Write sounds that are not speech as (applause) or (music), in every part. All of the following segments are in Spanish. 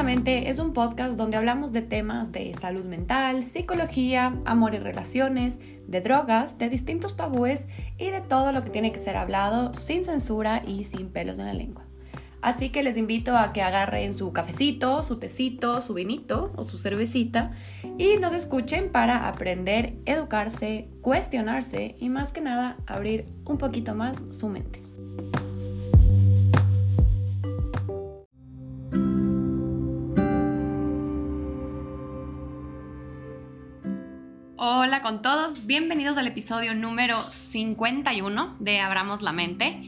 es un podcast donde hablamos de temas de salud mental, psicología, amor y relaciones, de drogas, de distintos tabúes y de todo lo que tiene que ser hablado sin censura y sin pelos en la lengua. Así que les invito a que agarren su cafecito, su tecito, su vinito o su cervecita y nos escuchen para aprender, educarse, cuestionarse y más que nada abrir un poquito más su mente. Hola con todos, bienvenidos al episodio número 51 de Abramos la Mente.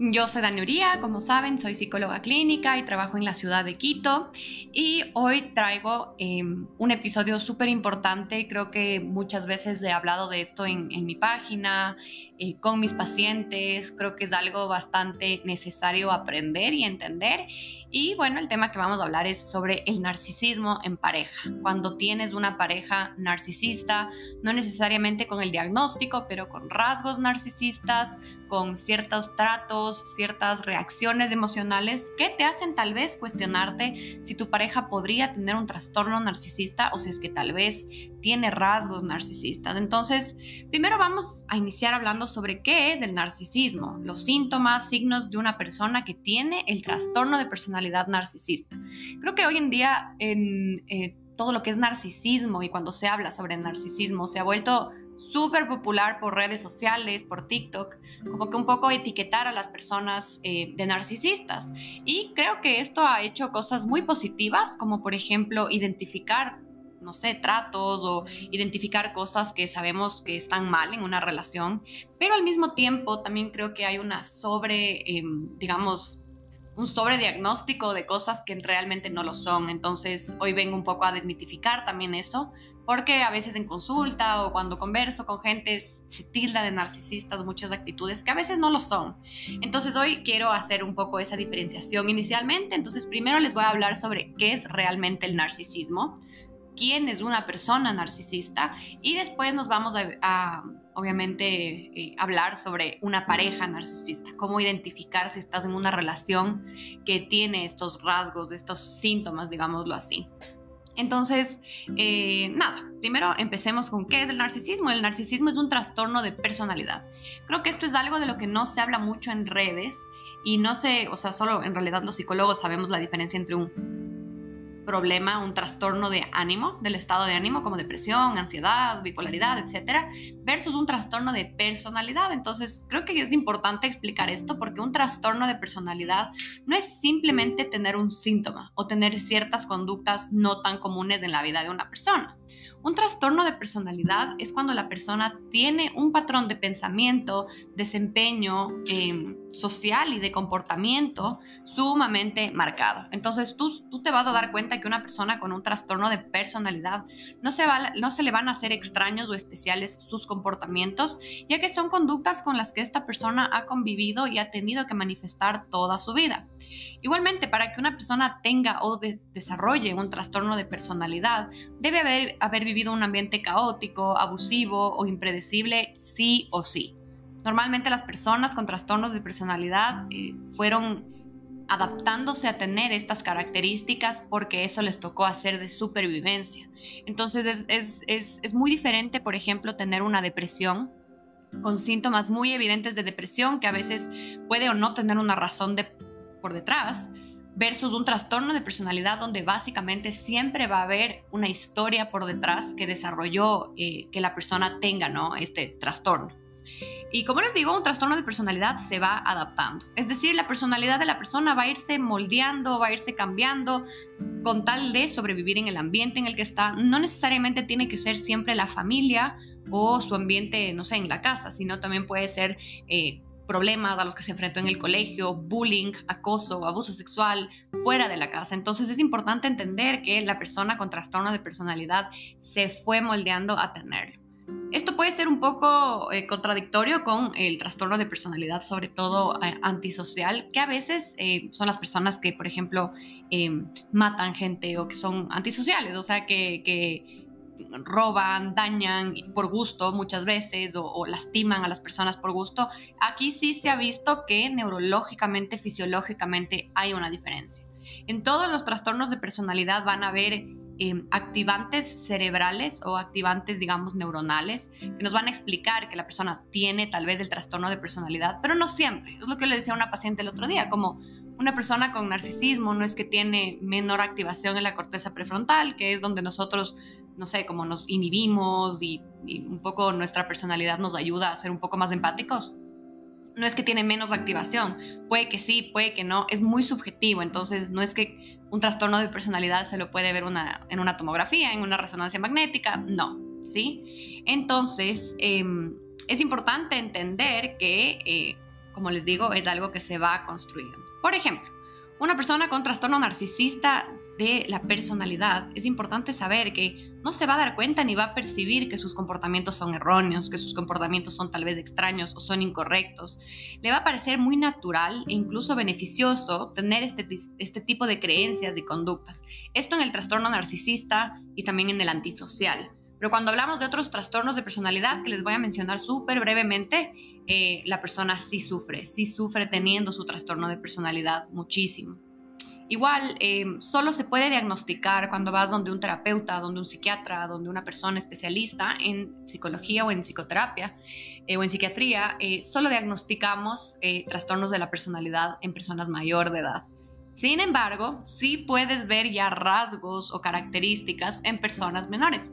Yo soy Dani Uría, como saben, soy psicóloga clínica y trabajo en la ciudad de Quito. Y hoy traigo em, un episodio súper importante. Creo que muchas veces he hablado de esto en, mi página, eh, con mis pacientes. Creo que es algo bastante necesario aprender y entender. Y bueno, el tema que vamos a hablar es sobre el narcisismo en pareja. Cuando tienes una pareja narcisista, no necesariamente con el diagnóstico, pero con rasgos narcisistas, con ciertos tratos, ciertas reacciones emocionales que te hacen tal vez cuestionarte si tu pareja podría tener un trastorno narcisista o si es que tal vez tiene rasgos narcisistas. Entonces, primero vamos a iniciar hablando sobre qué es el narcisismo, los síntomas, signos de una persona que tiene el trastorno de personalidad narcisista. Creo que hoy en día en... Eh, todo lo que es narcisismo y cuando se habla sobre narcisismo se ha vuelto súper popular por redes sociales, por TikTok, como que un poco etiquetar a las personas eh, de narcisistas. Y creo que esto ha hecho cosas muy positivas, como por ejemplo identificar no sé, tratos o identificar cosas que sabemos que están mal en una relación, pero al mismo tiempo también creo que hay una sobre, em, digamos, un sobrediagnóstico de cosas que realmente no lo son. Entonces hoy vengo un poco a desmitificar también eso, porque a veces en consulta o cuando converso con gente se tilda de narcisistas muchas actitudes que a veces no lo son. Entonces hoy quiero hacer un poco esa diferenciación inicialmente. Entonces primero les voy a hablar sobre qué es realmente el narcisismo, quién es una persona narcisista y después nos vamos a, obviamente, eh, hablar sobre una pareja narcisista, cómo identificar si estás en una relación que tiene estos rasgos, estos síntomas, digámoslo así. Entonces, eh, nada, primero empecemos con qué es el narcisismo. El narcisismo es un trastorno de personalidad. Creo que esto es algo de lo que no se habla mucho en redes y no sé, o sea, solo en realidad los psicólogos sabemos la diferencia entre un problema, un trastorno de ánimo, del estado de ánimo, como depresión, ansiedad, bipolaridad, etcétera, versus un trastorno de personalidad. Entonces, creo que es importante explicar esto porque un trastorno de personalidad no es simplemente tener un síntoma o tener ciertas conductas no tan comunes en la vida de una persona. Un trastorno de personalidad es cuando la persona tiene un patrón de pensamiento, desempeño em, social y de comportamiento sumamente marcado. Entonces tú, tú te vas a dar cuenta que una persona con un trastorno de personalidad no se, va, no se le van a hacer extraños o especiales sus comportamientos, ya que son conductas con las que esta persona ha convivido y ha tenido que manifestar toda su vida. Igualmente, para que una persona tenga o desarrolle un trastorno de personalidad, debe haber, haber vivido un ambiente caótico, abusivo o impredecible, sí o sí. Normalmente las personas con trastornos de personalidad eh, fueron adaptándose a tener estas características porque eso les tocó hacer de supervivencia. Entonces es, muy diferente, por ejemplo, tener una depresión con síntomas muy evidentes de depresión que a veces puede o no tener una razón de, por detrás, versus un trastorno de personalidad donde básicamente siempre va a haber una historia por detrás que desarrolló eh, que la persona tenga ¿no? este trastorno. Y como les digo, un trastorno de personalidad se va adaptando. Es decir, la personalidad de la persona va a irse moldeando, va a irse cambiando con tal de sobrevivir en el ambiente en el que está. No necesariamente tiene que ser siempre la familia o su ambiente, no sé, en la casa, sino también puede ser eh, problemas a los que se enfrentó en el colegio, bullying, acoso, abuso sexual, fuera de la casa. Entonces es importante entender que la persona con trastorno de personalidad se fue moldeando a tenerlo. Esto puede ser un poco eh, contradictorio con el trastorno de personalidad, sobre todo eh, antisocial, que a veces eh, son las personas que, por ejemplo, em, matan gente o que son antisociales, o sea, que, roban, dañan por gusto muchas veces o, lastiman a las personas por gusto. Aquí sí se ha visto que neurológicamente, fisiológicamente hay una diferencia. En todos los trastornos de personalidad van a haber em, activantes cerebrales o activantes, digamos, neuronales, que nos van a explicar que la persona tiene tal vez el trastorno de personalidad, pero no siempre. Es lo que le decía a una paciente el otro día, como una persona con narcisismo no es que tiene menor activación en la corteza prefrontal, que es donde nosotros, no sé, como nos inhibimos y, un poco nuestra personalidad nos ayuda a ser un poco más empáticos no es que tiene menos activación, puede que sí, puede que no, es muy subjetivo, entonces no es que un trastorno de personalidad se lo puede ver una, en una tomografía, en una resonancia magnética, no, ¿sí? Entonces, em, es importante entender que, eh, como les digo, es algo que se va construyendo. Por ejemplo, una persona con trastorno narcisista de la personalidad, es importante saber que no se va a dar cuenta ni va a percibir que sus comportamientos son erróneos, que sus comportamientos son tal vez extraños o son incorrectos. Le va a parecer muy natural e incluso beneficioso tener este, este tipo de creencias y conductas. Esto en el trastorno narcisista y también en el antisocial. Pero cuando hablamos de otros trastornos de personalidad que les voy a mencionar súper brevemente, eh, la persona sí sufre, sí sufre teniendo su trastorno de personalidad muchísimo. Igual, eh, solo se puede diagnosticar cuando vas donde un terapeuta, donde un psiquiatra, donde una persona especialista en psicología o en psicoterapia eh, o en psiquiatría, eh, solo diagnosticamos trastornos de la personalidad en personas mayor de edad. Sin embargo, sí puedes ver ya rasgos o características en personas menores.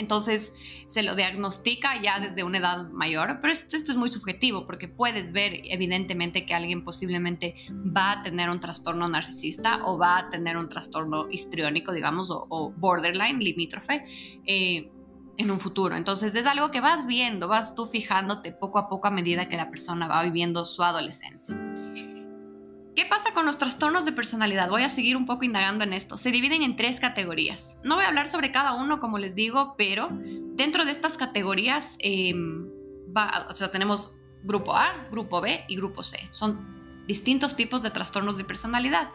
Entonces se lo diagnostica ya desde una edad mayor, pero esto, es muy subjetivo porque puedes ver evidentemente que alguien posiblemente va a tener un trastorno narcisista o va a tener un trastorno histriónico, digamos, o, borderline, limítrofe. Eh, en un futuro. Entonces es algo que vas viendo, vas tú fijándote poco a poco a medida que la persona va viviendo su adolescencia. ¿Qué pasa con los trastornos de personalidad? Voy a seguir un poco indagando en esto. Se dividen en tres categorías. No voy a hablar sobre cada uno, como les digo, pero dentro de estas categorías em, o sea, tenemos grupo A, grupo B y grupo C. Son distintos tipos de trastornos de personalidad.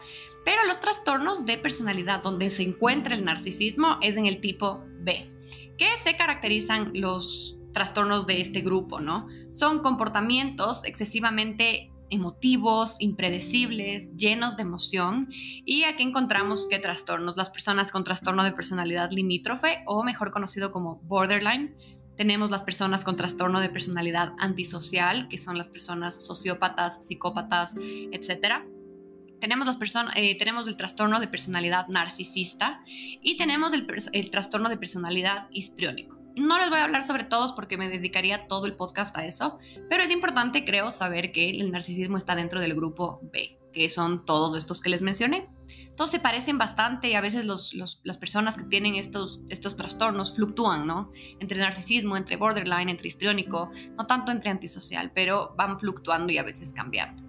Pero los trastornos de personalidad donde se encuentra el narcisismo es en el tipo B. ¿Qué se caracterizan los trastornos de este grupo, no? Son comportamientos excesivamente emotivos, impredecibles, llenos de emoción. Y aquí encontramos qué trastornos. Las personas con trastorno de personalidad limítrofe o mejor conocido como borderline. Tenemos las personas con trastorno de personalidad antisocial, que son las personas sociópatas, psicópatas, etc. Tenemos, las eh, tenemos el trastorno de personalidad narcisista y tenemos el, el trastorno de personalidad histriónico. No les voy a hablar sobre todos porque me dedicaría todo el podcast a eso, pero es importante, creo, saber que el narcisismo está dentro del grupo B, que son todos estos que les mencioné. Todos se parecen bastante y a veces las personas que tienen estos, estos trastornos fluctúan, ¿no? Entre narcisismo, entre borderline, entre histriónico, no tanto entre antisocial, pero van fluctuando y a veces cambiando.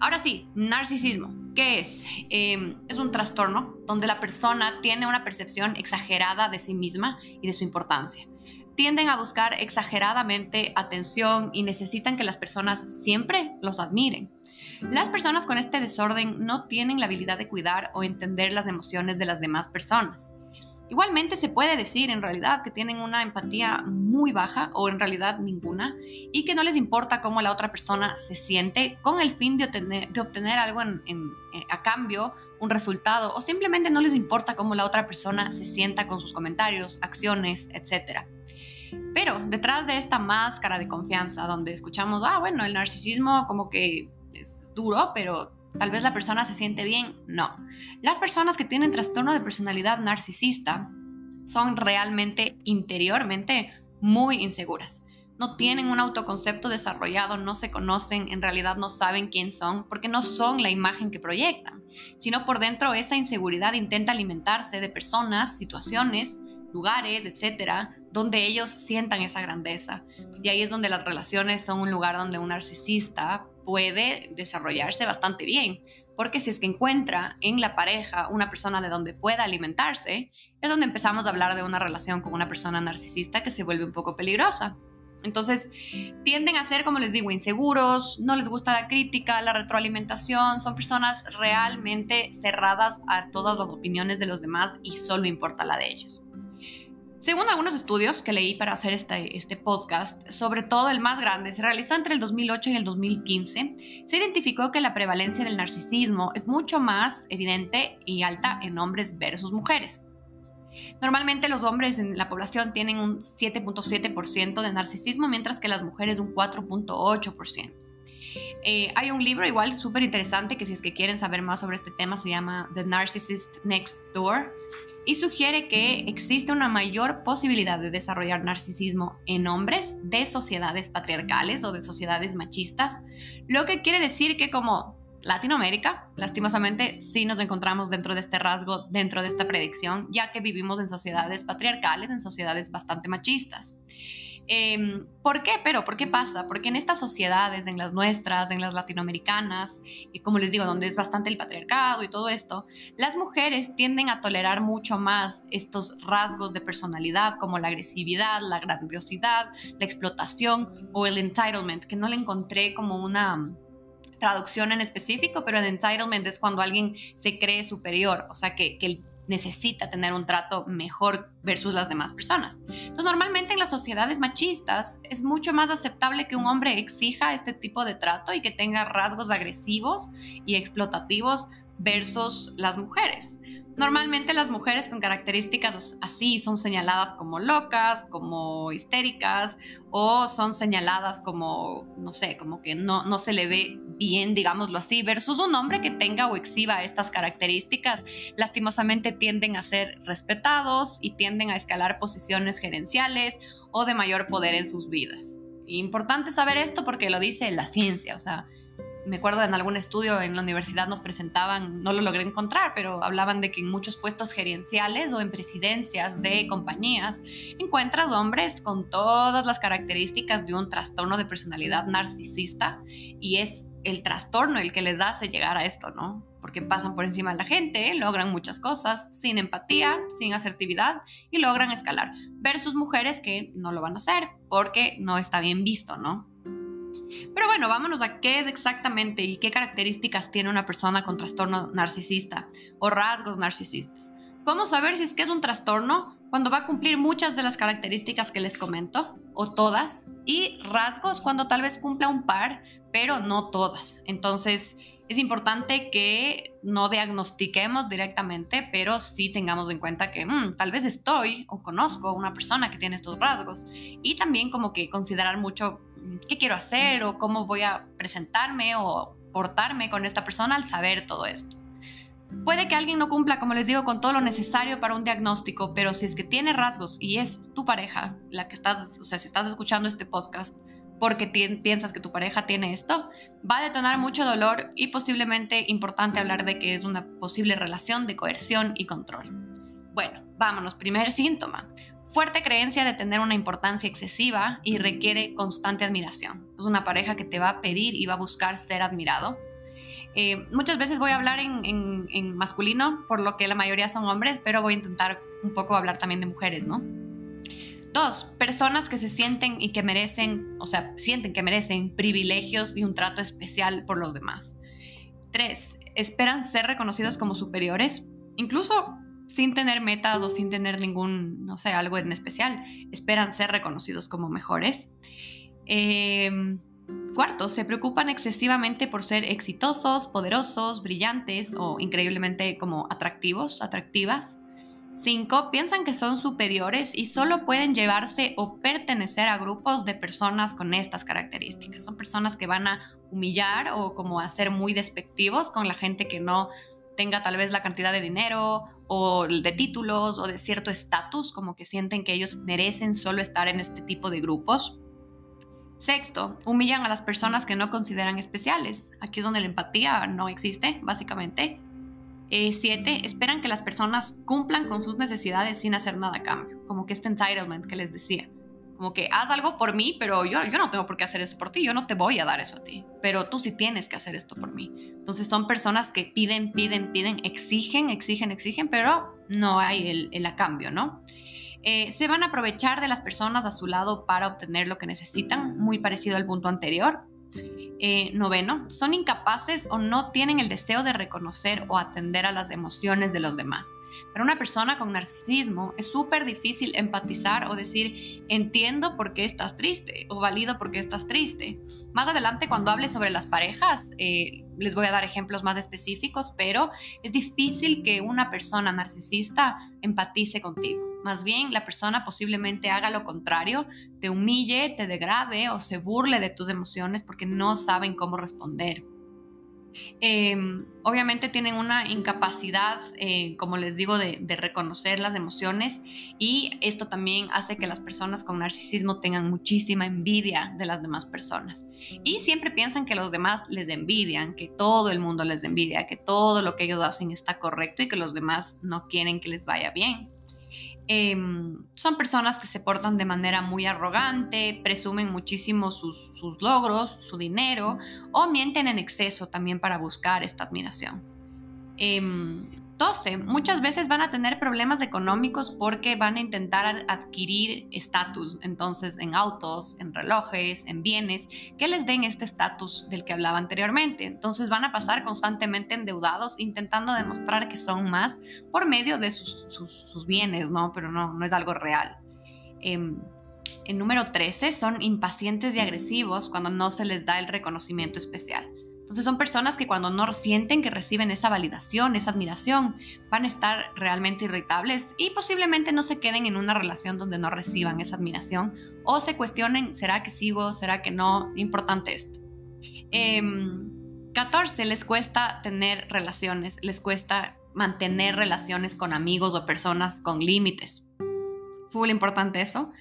Ahora sí, narcisismo. ¿Qué es? Em, es un trastorno donde la persona tiene una percepción exagerada de sí misma y de su importancia. Tienden a buscar exageradamente atención y necesitan que las personas siempre los admiren. Las personas con este desorden no tienen la habilidad de cuidar o entender las emociones de las demás personas. Igualmente se puede decir en realidad que tienen una empatía muy baja o en realidad ninguna y que no les importa cómo la otra persona se siente con el fin de obtener, algo eh, a cambio, un resultado o simplemente no les importa cómo la otra persona se sienta con sus comentarios, acciones, etc. Pero detrás de esta máscara de confianza donde escuchamos, ah, bueno, el narcisismo como que es duro, pero Tal vez la persona se siente bien. No. Las personas que tienen trastorno de personalidad narcisista son realmente interiormente muy inseguras. No tienen un autoconcepto desarrollado, no se conocen, en realidad no saben quién son, porque no son la imagen que proyectan, sino por dentro esa inseguridad intenta alimentarse de personas, situaciones, lugares, etcétera, donde ellos sientan esa grandeza. Y ahí es donde las relaciones son un lugar donde un narcisista puede desarrollarse bastante bien, porque si es que encuentra en la pareja una persona de donde pueda alimentarse, es donde empezamos a hablar de una relación con una persona narcisista que se vuelve un poco peligrosa. Entonces, tienden a ser, como les digo, inseguros, no les gusta la crítica, la retroalimentación, son personas realmente cerradas a todas las opiniones de los demás y solo importa la de ellos. Según algunos estudios que leí para hacer este, este podcast, sobre todo el más grande, se realizó entre el 2008 y el 2015, se identificó que la prevalencia del narcisismo es mucho más evidente y alta en hombres versus mujeres. Normalmente los hombres en la población tienen un 7.7% de narcisismo, mientras que las mujeres un 4.8%. Eh, hay un libro igual súper interesante que si es que quieren saber más sobre este tema se llama The Narcissist Next Door y sugiere que existe una mayor posibilidad de desarrollar narcisismo en hombres de sociedades patriarcales o de sociedades machistas, lo que quiere decir que como Latinoamérica, lastimosamente, sí nos encontramos dentro de este rasgo, dentro de esta predicción, ya que vivimos en sociedades patriarcales, en sociedades bastante machistas. Em, ¿Por qué? Pero, ¿por qué pasa? Porque en estas sociedades, en las nuestras, en las latinoamericanas, y como les digo, donde es bastante el patriarcado y todo esto, las mujeres tienden a tolerar mucho más estos rasgos de personalidad como la agresividad, la grandiosidad, la explotación o el entitlement, que no le encontré como una traducción en específico, pero el entitlement es cuando alguien se cree superior, o sea, que, que necesita tener un trato mejor versus las demás personas. Entonces, normalmente en las sociedades machistas es mucho más aceptable que un hombre exija este tipo de trato y que tenga rasgos agresivos y explotativos versus las mujeres. Normalmente las mujeres con características así son señaladas como locas, como histéricas o son señaladas como, no sé, como que no, no se le ve bien, digámoslo así, versus un hombre que tenga o exhiba estas características, lastimosamente tienden a ser respetados y tienden a escalar posiciones gerenciales o de mayor poder en sus vidas. Importante saber esto porque lo dice la ciencia, o sea, me acuerdo en algún estudio en la universidad nos presentaban, no lo logré encontrar, pero hablaban de que en muchos puestos gerenciales o en presidencias de compañías encuentras hombres con todas las características de un trastorno de personalidad narcisista y es el trastorno el que les hace llegar a esto, ¿no? Porque pasan por encima de la gente, logran muchas cosas sin empatía, sin asertividad y logran escalar, versus mujeres que no lo van a hacer porque no está bien visto, ¿no? Pero bueno, vámonos a qué es exactamente y qué características tiene una persona con trastorno narcisista o rasgos narcisistas. ¿Cómo saber si es que es un trastorno? Cuando va a cumplir muchas de las características que les comento, o todas, y rasgos cuando tal vez cumpla un par, pero no todas. Entonces, es importante que no diagnostiquemos directamente, pero sí tengamos en cuenta que mm, tal vez estoy o conozco a una persona que tiene estos rasgos. Y también como que considerar mucho qué quiero hacer o cómo voy a presentarme o portarme con esta persona al saber todo esto. Puede que alguien no cumpla, como les digo, con todo lo necesario para un diagnóstico, pero si es que tiene rasgos y es tu pareja, la que estás, o sea, si estás escuchando este podcast porque piensas que tu pareja tiene esto, va a detonar mucho dolor y posiblemente importante hablar de que es una posible relación de coerción y control. Bueno, vámonos, primer síntoma fuerte creencia de tener una importancia excesiva y requiere constante admiración. Es una pareja que te va a pedir y va a buscar ser admirado. Eh, muchas veces voy a hablar en, masculino, por lo que la mayoría son hombres, pero voy a intentar un poco hablar también de mujeres, ¿no? Dos, personas que se sienten y que merecen, o sea, sienten que merecen privilegios y un trato especial por los demás. Tres, esperan ser reconocidos como superiores, incluso sin tener metas o sin tener ningún, no sé, algo en especial, esperan ser reconocidos como mejores. Em, cuarto, se preocupan excesivamente por ser exitosos, poderosos, brillantes o increíblemente como atractivos, atractivas. Cinco, piensan que son superiores y solo pueden llevarse o pertenecer a grupos de personas con estas características. Son personas que van a humillar o como a ser muy despectivos con la gente que no tenga tal vez la cantidad de dinero o de títulos o de cierto estatus, como que sienten que ellos merecen solo estar en este tipo de grupos. Sexto, humillan a las personas que no consideran especiales. Aquí es donde la empatía no existe, básicamente. Eh, siete, esperan que las personas cumplan con sus necesidades sin hacer nada a cambio, como que este entitlement que les decía como que haz algo por mí, pero yo, yo no tengo por qué hacer eso por ti, yo no te voy a dar eso a ti, pero tú sí tienes que hacer esto por mí. Entonces son personas que piden, piden, piden, exigen, exigen, exigen, pero no hay el, el cambio, ¿no? Eh, se van a aprovechar de las personas a su lado para obtener lo que necesitan, muy parecido al punto anterior. Eh, noveno, son incapaces o no tienen el deseo de reconocer o atender a las emociones de los demás. Para una persona con narcisismo es súper difícil empatizar o decir entiendo por qué estás triste o valido por qué estás triste. Más adelante cuando hable sobre las parejas eh, les voy a dar ejemplos más específicos, pero es difícil que una persona narcisista empatice contigo. Más bien, la persona posiblemente haga lo contrario, te humille, te degrade o se burle de tus emociones porque no saben cómo responder. Em, obviamente tienen una incapacidad, eh, como les digo, de, de, reconocer las emociones y esto también hace que las personas con narcisismo tengan muchísima envidia de las demás personas. Y siempre piensan que los demás les envidian, que todo el mundo les envidia, que todo lo que ellos hacen está correcto y que los demás no quieren que les vaya bien. Em, son personas que se portan de manera muy arrogante, presumen muchísimo sus, sus logros, su dinero o mienten en exceso también para buscar esta admiración. Em, 12. Muchas veces van a tener problemas económicos porque van a intentar adquirir estatus, entonces en autos, en relojes, en bienes, que les den este estatus del que hablaba anteriormente. Entonces van a pasar constantemente endeudados intentando demostrar que son más por medio de sus, bienes, ¿no? Pero no, no es algo real. Eh, en número 13 son impacientes y agresivos cuando no se les da el reconocimiento especial. Entonces son personas que cuando no sienten que reciben esa validación, esa admiración, van a estar realmente irritables y posiblemente no se queden en una relación donde no reciban esa admiración o se cuestionen, ¿será que sigo? ¿Será que no? Importante esto. 14. Em, les cuesta tener relaciones, les cuesta mantener relaciones con amigos o personas con límites. Full importante eso.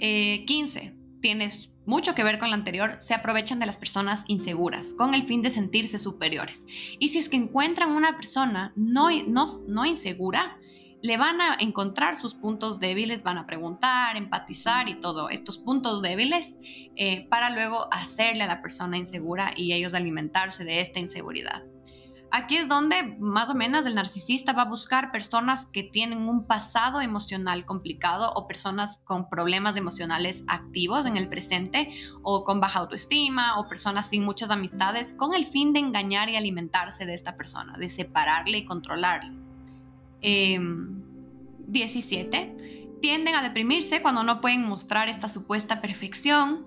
15. Tienes mucho que ver con lo anterior, se aprovechan de las personas inseguras con el fin de sentirse superiores. Y si es que encuentran una persona no, no, no insegura, le van a encontrar sus puntos débiles, van a preguntar, empatizar y todo estos puntos débiles eh, para luego hacerle a la persona insegura y ellos alimentarse de esta inseguridad. Aquí es donde más o menos el narcisista va a buscar personas que tienen un pasado emocional complicado o personas con problemas emocionales activos en el presente o con baja autoestima o personas sin muchas amistades con el fin de engañar y alimentarse de esta persona, de separarle y controlarle. 17 em, tienden a deprimirse cuando no pueden mostrar esta supuesta perfección.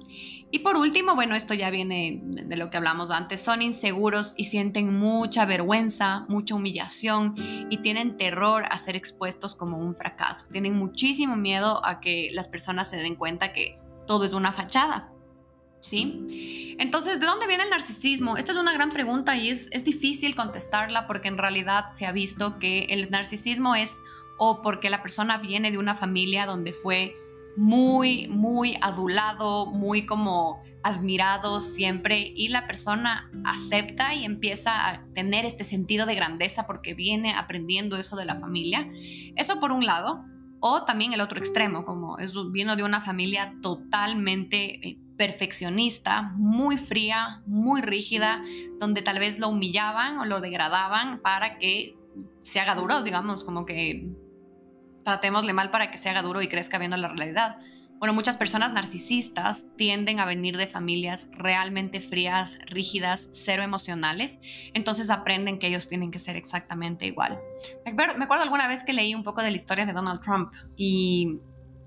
Y por último, bueno, esto ya viene de lo que hablamos antes, son inseguros y sienten mucha vergüenza, mucha humillación y tienen terror a ser expuestos como un fracaso. Tienen muchísimo miedo a que las personas se den cuenta que todo es una fachada. ¿Sí? Entonces, ¿de dónde viene el narcisismo? Esta es una gran pregunta y es, es difícil contestarla porque en realidad se ha visto que el narcisismo es o porque la persona viene de una familia donde fue muy, muy adulado, muy como admirado siempre y la persona acepta y empieza a tener este sentido de grandeza porque viene aprendiendo eso de la familia. Eso por un lado. O también el otro extremo, como es, vino de una familia totalmente eh, perfeccionista, muy fría, muy rígida, donde tal vez lo humillaban o lo degradaban para que se haga duro, digamos, como que tratémosle mal para que se haga duro y crezca viendo la realidad. Bueno, muchas personas narcisistas tienden a venir de familias realmente frías, rígidas, cero emocionales, entonces aprenden que ellos tienen que ser exactamente igual. Me acuerdo, alguna vez que leí un poco de la historia de Donald Trump y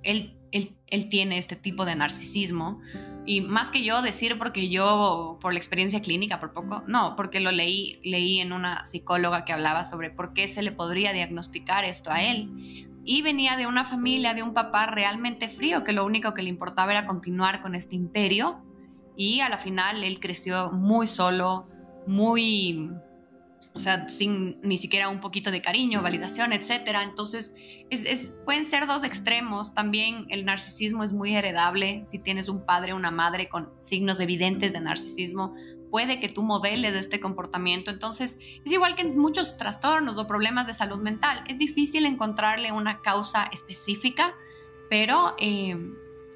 él, él, él tiene este tipo de narcisismo y más que yo decir porque yo por la experiencia clínica por poco, no, porque lo leí, leí en una psicóloga que hablaba sobre por qué se le podría diagnosticar esto a él y venía de una familia, de un papá realmente frío, que lo único que le importaba era continuar con este imperio y a la final él creció muy solo, muy, o sea, sin ni siquiera un poquito de cariño, validación, etc. Entonces, es, pueden ser dos extremos. También el narcisismo es muy heredable. Si tienes un padre o una madre con signos evidentes de narcisismo, puede que tú modeles este comportamiento. Entonces, es igual que en muchos trastornos o problemas de salud mental. Es difícil encontrarle una causa específica, pero eh,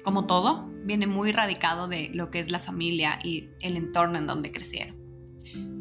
como todo, viene muy radicado de lo que es la familia y el entorno en donde crecieron.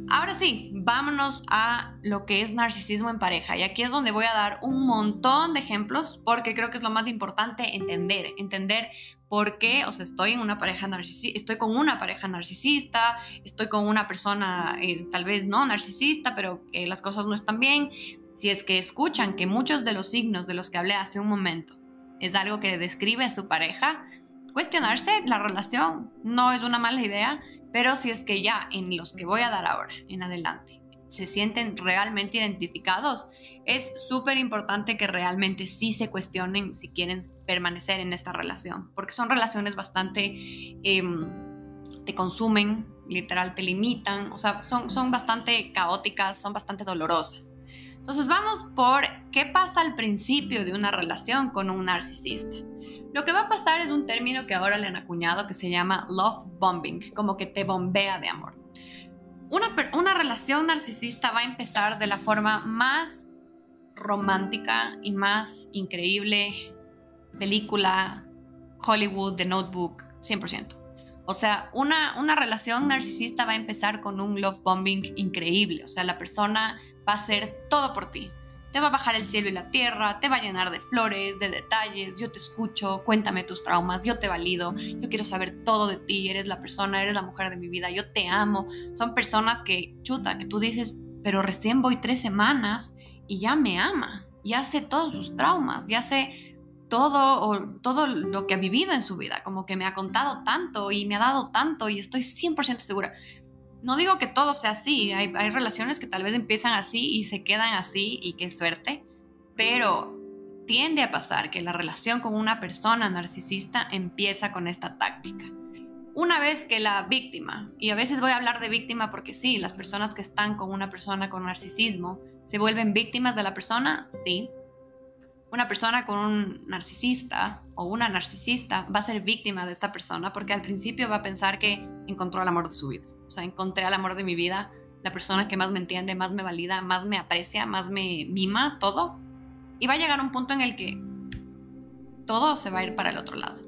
Ahora sí, vámonos a lo que es narcisismo en pareja. Y aquí es donde voy a dar un montón de ejemplos porque creo que es lo más importante entender, entender por qué, o sea, estoy en una pareja narcisista, estoy con una pareja narcisista, estoy con una persona eh, tal vez no narcisista, pero que las cosas no están bien. Si es que escuchan que muchos de los signos de los que hablé hace un momento es algo que describe a su pareja, cuestionarse la relación no es una mala idea, pero si es que ya en los que voy a dar ahora, en adelante, se sienten realmente identificados, es súper importante que realmente sí se cuestionen si quieren permanecer en esta relación, porque son relaciones bastante, em, te consumen, literal, te limitan, o sea, son, son bastante caóticas, son bastante dolorosas. Entonces vamos por qué pasa al principio de una relación con un narcisista. Lo que va a pasar es un término que ahora le han acuñado que se llama love bombing, como que te bombea de amor. Una, una relación narcisista va a empezar de la forma más romántica y más increíble, película, Hollywood, The Notebook, 100%. O sea, una, una relación narcisista va a empezar con un love bombing increíble. O sea, la persona va a hacer todo por ti te va a bajar el cielo y la tierra, te va a llenar de flores, de detalles, yo te escucho, cuéntame tus traumas, yo te valido, yo quiero saber todo de ti, eres la persona, eres la mujer de mi vida, yo te amo. Son personas que, chuta, que tú dices, pero recién voy tres semanas y ya me ama, ya sé todos sus traumas, ya sé todo, o, todo lo que ha vivido en su vida, como que me ha contado tanto y me ha dado tanto y estoy 100% segura no digo que todo sea así, hay, relaciones que tal vez empiezan así y se quedan así y qué suerte, pero tiende a pasar que la relación con una persona narcisista empieza con esta táctica. Una vez que la víctima, y a veces voy a hablar de víctima porque sí, las personas que están con una persona con narcisismo se vuelven víctimas de la persona, sí. Una persona con un narcisista o una narcisista va a ser víctima de esta persona porque al principio va a pensar que encontró el amor de su vida o sea, encontré al amor de mi vida, la persona que más me entiende, más me valida, más me aprecia, más me mima, todo. Y va a llegar un punto en el que todo se va a ir para el otro lado.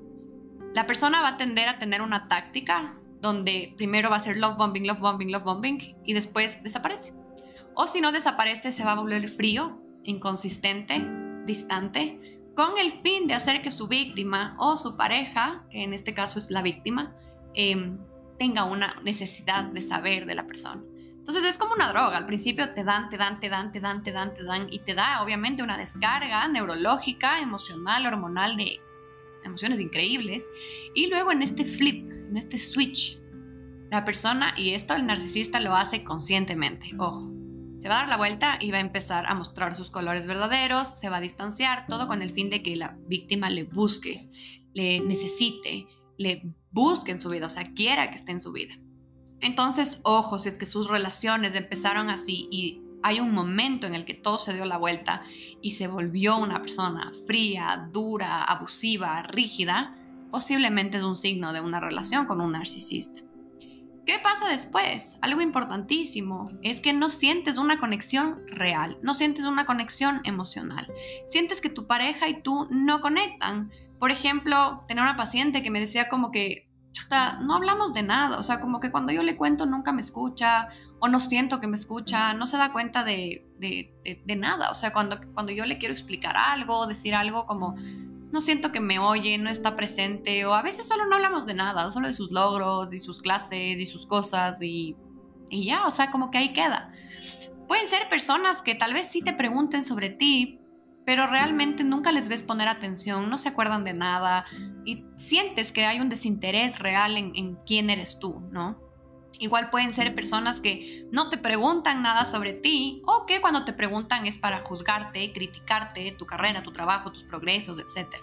La persona va a tender a tener una táctica donde primero va a ser love bombing, love bombing, love bombing y después desaparece. O si no desaparece, se va a volver frío, inconsistente, distante, con el fin de hacer que su víctima o su pareja, que en este caso es la víctima, eh, tenga una necesidad de saber de la persona. Entonces es como una droga, al principio te dan, te dan, te dan, te dan, te dan, te dan y te da obviamente una descarga neurológica, emocional, hormonal de emociones increíbles y luego en este flip, en este switch, la persona, y esto el narcisista lo hace conscientemente, ojo, se va a dar la vuelta y va a empezar a mostrar sus colores verdaderos, se va a distanciar, todo con el fin de que la víctima le busque, le necesite, le busque en su vida, o sea, quiera que esté en su vida. Entonces, ojo, si es que sus relaciones empezaron así y hay un momento en el que todo se dio la vuelta y se volvió una persona fría, dura, abusiva, rígida, posiblemente es un signo de una relación con un narcisista. ¿Qué pasa después? Algo importantísimo es que no sientes una conexión real, no sientes una conexión emocional. Sientes que tu pareja y tú no conectan. Por ejemplo, tener una paciente que me decía como que, no hablamos de nada, o sea, como que cuando yo le cuento nunca me escucha o no siento que me escucha, no se da cuenta de, de, nada, o sea, cuando, cuando yo le quiero explicar algo, decir algo como, no siento que me oye, no está presente, o a veces solo no hablamos de nada, solo de sus logros y sus clases y sus cosas y, y ya, o sea, como que ahí queda. Pueden ser personas que tal vez sí te pregunten sobre ti, pero realmente nunca les ves poner atención, no se acuerdan de nada y sientes que hay un desinterés real en, quién eres tú, ¿no? Igual pueden ser personas que no te preguntan nada sobre ti o que cuando te preguntan es para juzgarte, criticarte, tu carrera, tu trabajo, tus progresos, etc.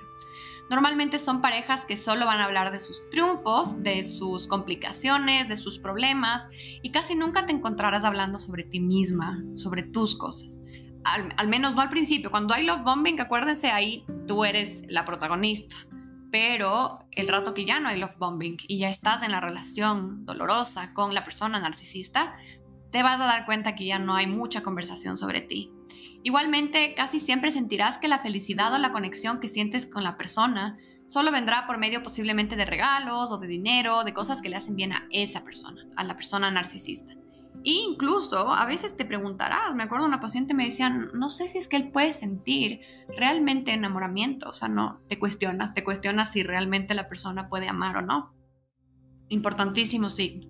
Normalmente son parejas que solo van a hablar de sus triunfos, de sus complicaciones, de sus problemas y casi nunca te encontrarás hablando sobre ti misma, sobre tus cosas al, menos no al principio, cuando hay love bombing, acuérdense ahí, tú eres la protagonista. Pero el rato que ya no hay love bombing y ya estás en la relación dolorosa con la persona narcisista, te vas a dar cuenta que ya no hay mucha conversación sobre ti. Igualmente, casi siempre sentirás que la felicidad o la conexión que sientes con la persona solo vendrá por medio posiblemente de regalos o de dinero, de cosas que le hacen bien a esa persona, a la persona narcisista. Incluso a veces te preguntarás, me acuerdo una paciente me decía, no sé si es que él puede sentir realmente enamoramiento, o sea, no, te cuestionas, te cuestionas si realmente la persona puede amar o no. Importantísimo sí.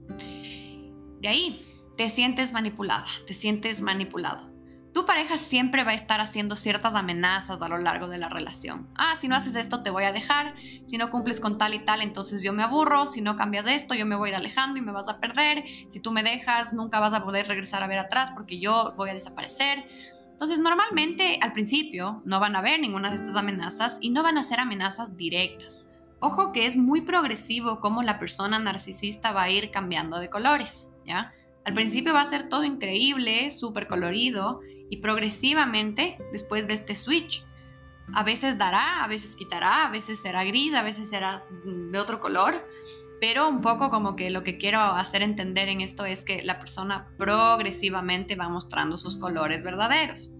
De ahí, te sientes manipulada, te sientes manipulado. Tu pareja siempre va a estar haciendo ciertas amenazas a lo largo de la relación. Ah, si no haces esto te voy a dejar, si no cumples con tal y tal entonces yo me aburro, si no cambias esto yo me voy a ir alejando y me vas a perder, si tú me dejas nunca vas a poder regresar a ver atrás porque yo voy a desaparecer. Entonces normalmente al principio no van a haber ninguna de estas amenazas y no van a ser amenazas directas. Ojo que es muy progresivo cómo la persona narcisista va a ir cambiando de colores, ¿ya? Al principio va a ser todo increíble, súper colorido y progresivamente después de este switch. A veces dará, a veces quitará, a veces será gris, a veces será de otro color, pero un poco como que lo que quiero hacer entender en esto es que la persona progresivamente va mostrando sus colores verdaderos.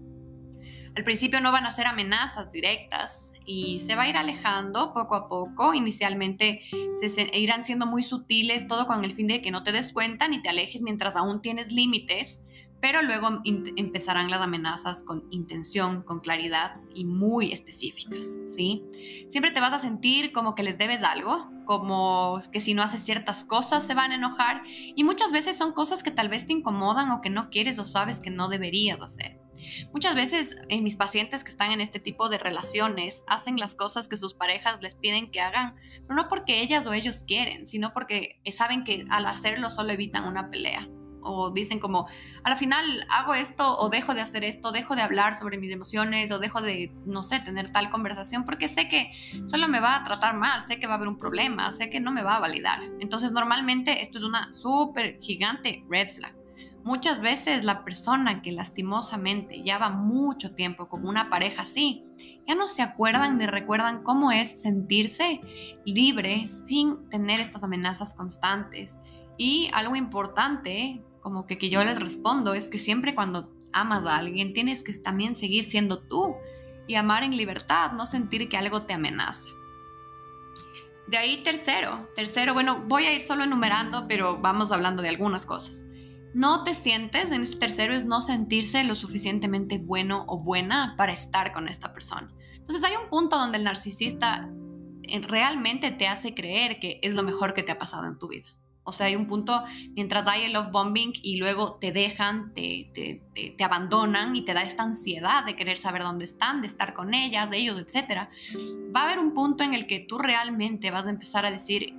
Al principio no van a ser amenazas directas y se va a ir alejando poco a poco. Inicialmente se irán siendo muy sutiles, todo con el fin de que no te des cuenta ni te alejes mientras aún tienes límites, pero luego empezarán las amenazas con intención, con claridad y muy específicas, ¿sí? Siempre te vas a sentir como que les debes algo, como que si no haces ciertas cosas se van a enojar y muchas veces son cosas que tal vez te incomodan o que no quieres o sabes que no deberías hacer. Muchas veces en mis pacientes que están en este tipo de relaciones hacen las cosas que sus parejas les piden que hagan, pero no porque ellas o ellos quieren, sino porque saben que al hacerlo solo evitan una pelea. O dicen como, a la final hago esto o dejo de hacer esto, dejo de hablar sobre mis emociones o dejo de, no sé, tener tal conversación porque sé que solo me va a tratar mal, sé que va a haber un problema, sé que no me va a validar. Entonces normalmente esto es una súper gigante red flag. Muchas veces la persona que lastimosamente lleva mucho tiempo con una pareja así, ya no se acuerdan ni recuerdan cómo es sentirse libre sin tener estas amenazas constantes. Y algo importante, como que, que yo les respondo, es que siempre cuando amas a alguien tienes que también seguir siendo tú y amar en libertad, no sentir que algo te amenaza. De ahí tercero, tercero, bueno, voy a ir solo enumerando, pero vamos hablando de algunas cosas no te sientes, en este tercero es no sentirse lo suficientemente bueno o buena para estar con esta persona. Entonces hay un punto donde el narcisista eh, realmente te hace creer que es lo mejor que te ha pasado en tu vida. O sea, hay un punto mientras hay el love bombing y luego te dejan, te, te, abandonan y te da esta ansiedad de querer saber dónde están, de estar con ellas, de ellos, etc. Va a haber un punto en el que tú realmente vas a empezar a decir,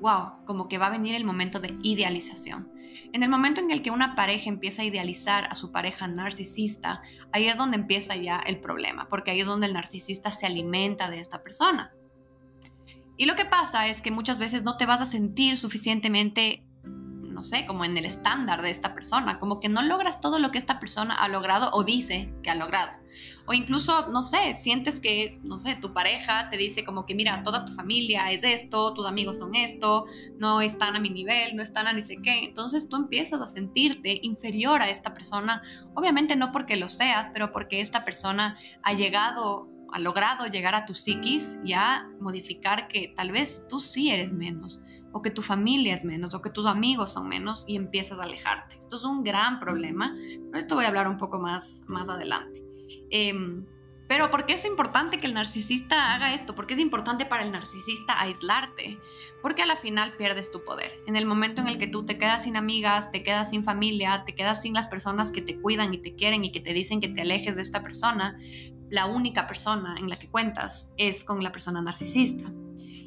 wow, como que va a venir el momento de idealización. En el momento en el que una pareja empieza a idealizar a su pareja narcisista, ahí es donde empieza ya el problema, porque ahí es donde el narcisista se alimenta de esta persona. Y lo que pasa es que muchas veces no te vas a sentir suficientemente no sé, como en el estándar de esta persona, como que no logras todo lo que esta persona ha logrado o dice que ha logrado. O incluso, no sé, sientes que, no sé, tu pareja te dice como que, mira, toda tu familia es esto, tus amigos son esto, no están a mi nivel, no están a ni sé qué. Entonces tú empiezas a sentirte inferior a esta persona, obviamente no porque lo seas, pero porque esta persona ha llegado ha logrado llegar a tu psiquis y a modificar que tal vez tú sí eres menos, o que tu familia es menos, o que tus amigos son menos y empiezas a alejarte. Esto es un gran problema, pero esto voy a hablar un poco más, más adelante. Em, pero ¿por qué es importante que el narcisista haga esto? ¿Por qué es importante para el narcisista aislarte? Porque a la final pierdes tu poder. En el momento en el que tú te quedas sin amigas, te quedas sin familia, te quedas sin las personas que te cuidan y te quieren y que te dicen que te alejes de esta persona, la única persona en la que cuentas es con la persona narcisista.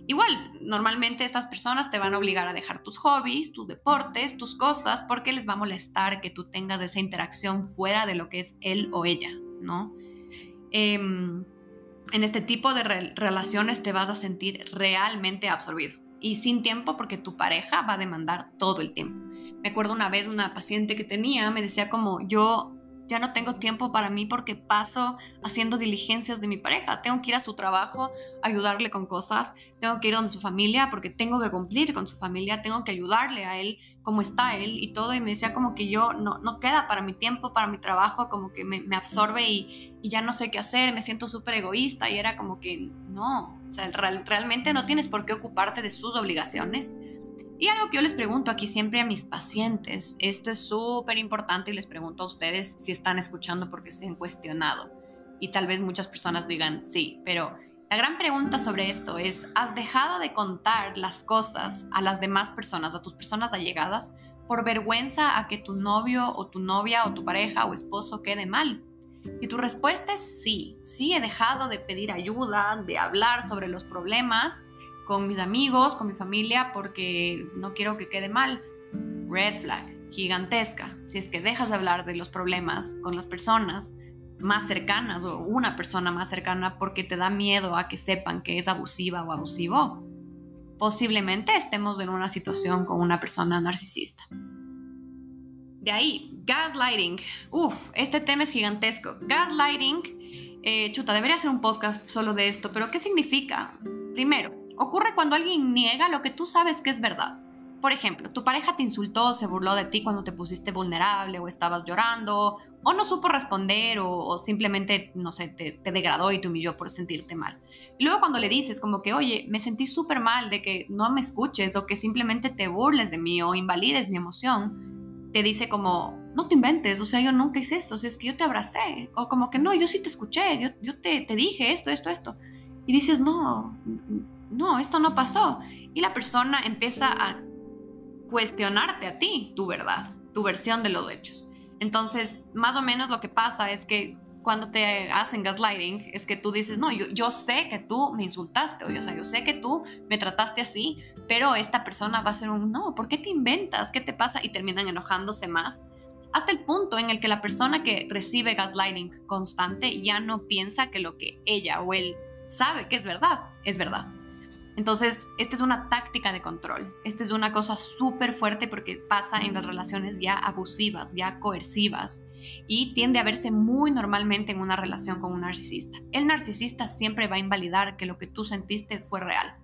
Igual, normalmente estas personas te van a obligar a dejar tus hobbies, tus deportes, tus cosas, porque les va a molestar que tú tengas esa interacción fuera de lo que es él o ella, ¿no? Em, en este tipo de relaciones te vas a sentir realmente absorbido y sin tiempo porque tu pareja va a demandar todo el tiempo. Me acuerdo una vez una paciente que tenía, me decía como yo ya no tengo tiempo para mí porque paso haciendo diligencias de mi pareja. Tengo que ir a su trabajo, ayudarle con cosas, tengo que ir donde su familia porque tengo que cumplir con su familia, tengo que ayudarle a él, cómo está él y todo. Y me decía como que yo no, no queda para mi tiempo, para mi trabajo, como que me, absorbe y, ya no sé qué hacer, me siento súper egoísta y era como que no, o sea, realmente no tienes por qué ocuparte de sus obligaciones Y algo que yo les pregunto aquí siempre a mis pacientes, esto es súper importante y les pregunto a ustedes si están escuchando porque se han cuestionado. Y tal vez muchas personas digan sí, pero la gran pregunta sobre esto es, ¿has dejado de contar las cosas a las demás personas, a tus personas allegadas, por vergüenza a que tu novio o tu novia o tu pareja o esposo quede mal? Y tu respuesta es sí, sí he dejado de pedir ayuda, de hablar sobre los problemas con mis amigos, con mi familia, porque no quiero que quede mal. Red flag, gigantesca. Si es que dejas de hablar de los problemas con las personas más cercanas o una persona más cercana porque te da miedo a que sepan que es abusiva o abusivo, posiblemente estemos en una situación con una persona narcisista. De ahí, gaslighting. Uf, este tema es gigantesco. Gaslighting, eh, chuta, debería ser un podcast solo de esto, pero ¿qué significa? Primero, Ocurre cuando alguien niega lo que tú sabes que es verdad. Por ejemplo, tu pareja te insultó, se burló de ti cuando te pusiste vulnerable o estabas llorando, o no supo responder, o, simplemente, no sé, te, te, degradó y te humilló por sentirte mal. Y luego cuando le dices como que, oye, me sentí súper mal de que no me escuches o que simplemente te burles de mí o invalides mi emoción, te dice como, no te inventes, o sea, yo nunca hice eso, o sea, es que yo te abracé, o como que no, yo sí te escuché, yo, yo te, te dije esto, esto, esto. Y dices, no, no, esto no pasó. Y la persona empieza a cuestionarte a ti tu verdad, tu versión de los hechos. Entonces, más o menos lo que pasa es que cuando te hacen gaslighting, es que tú dices, no, yo, yo sé que tú me insultaste, o sea, yo sé que tú me trataste así, pero esta persona va a ser un, no, ¿por qué te inventas? ¿Qué te pasa? Y terminan enojándose más, hasta el punto en el que la persona que recibe gaslighting constante ya no piensa que lo que ella o él sabe que es verdad, es verdad. Entonces, esta es una táctica de control. Esta es una cosa súper fuerte porque pasa en las relaciones ya abusivas, ya coercivas y tiende a verse muy normalmente en una relación con un narcisista. El narcisista siempre va a invalidar que lo que tú sentiste fue real.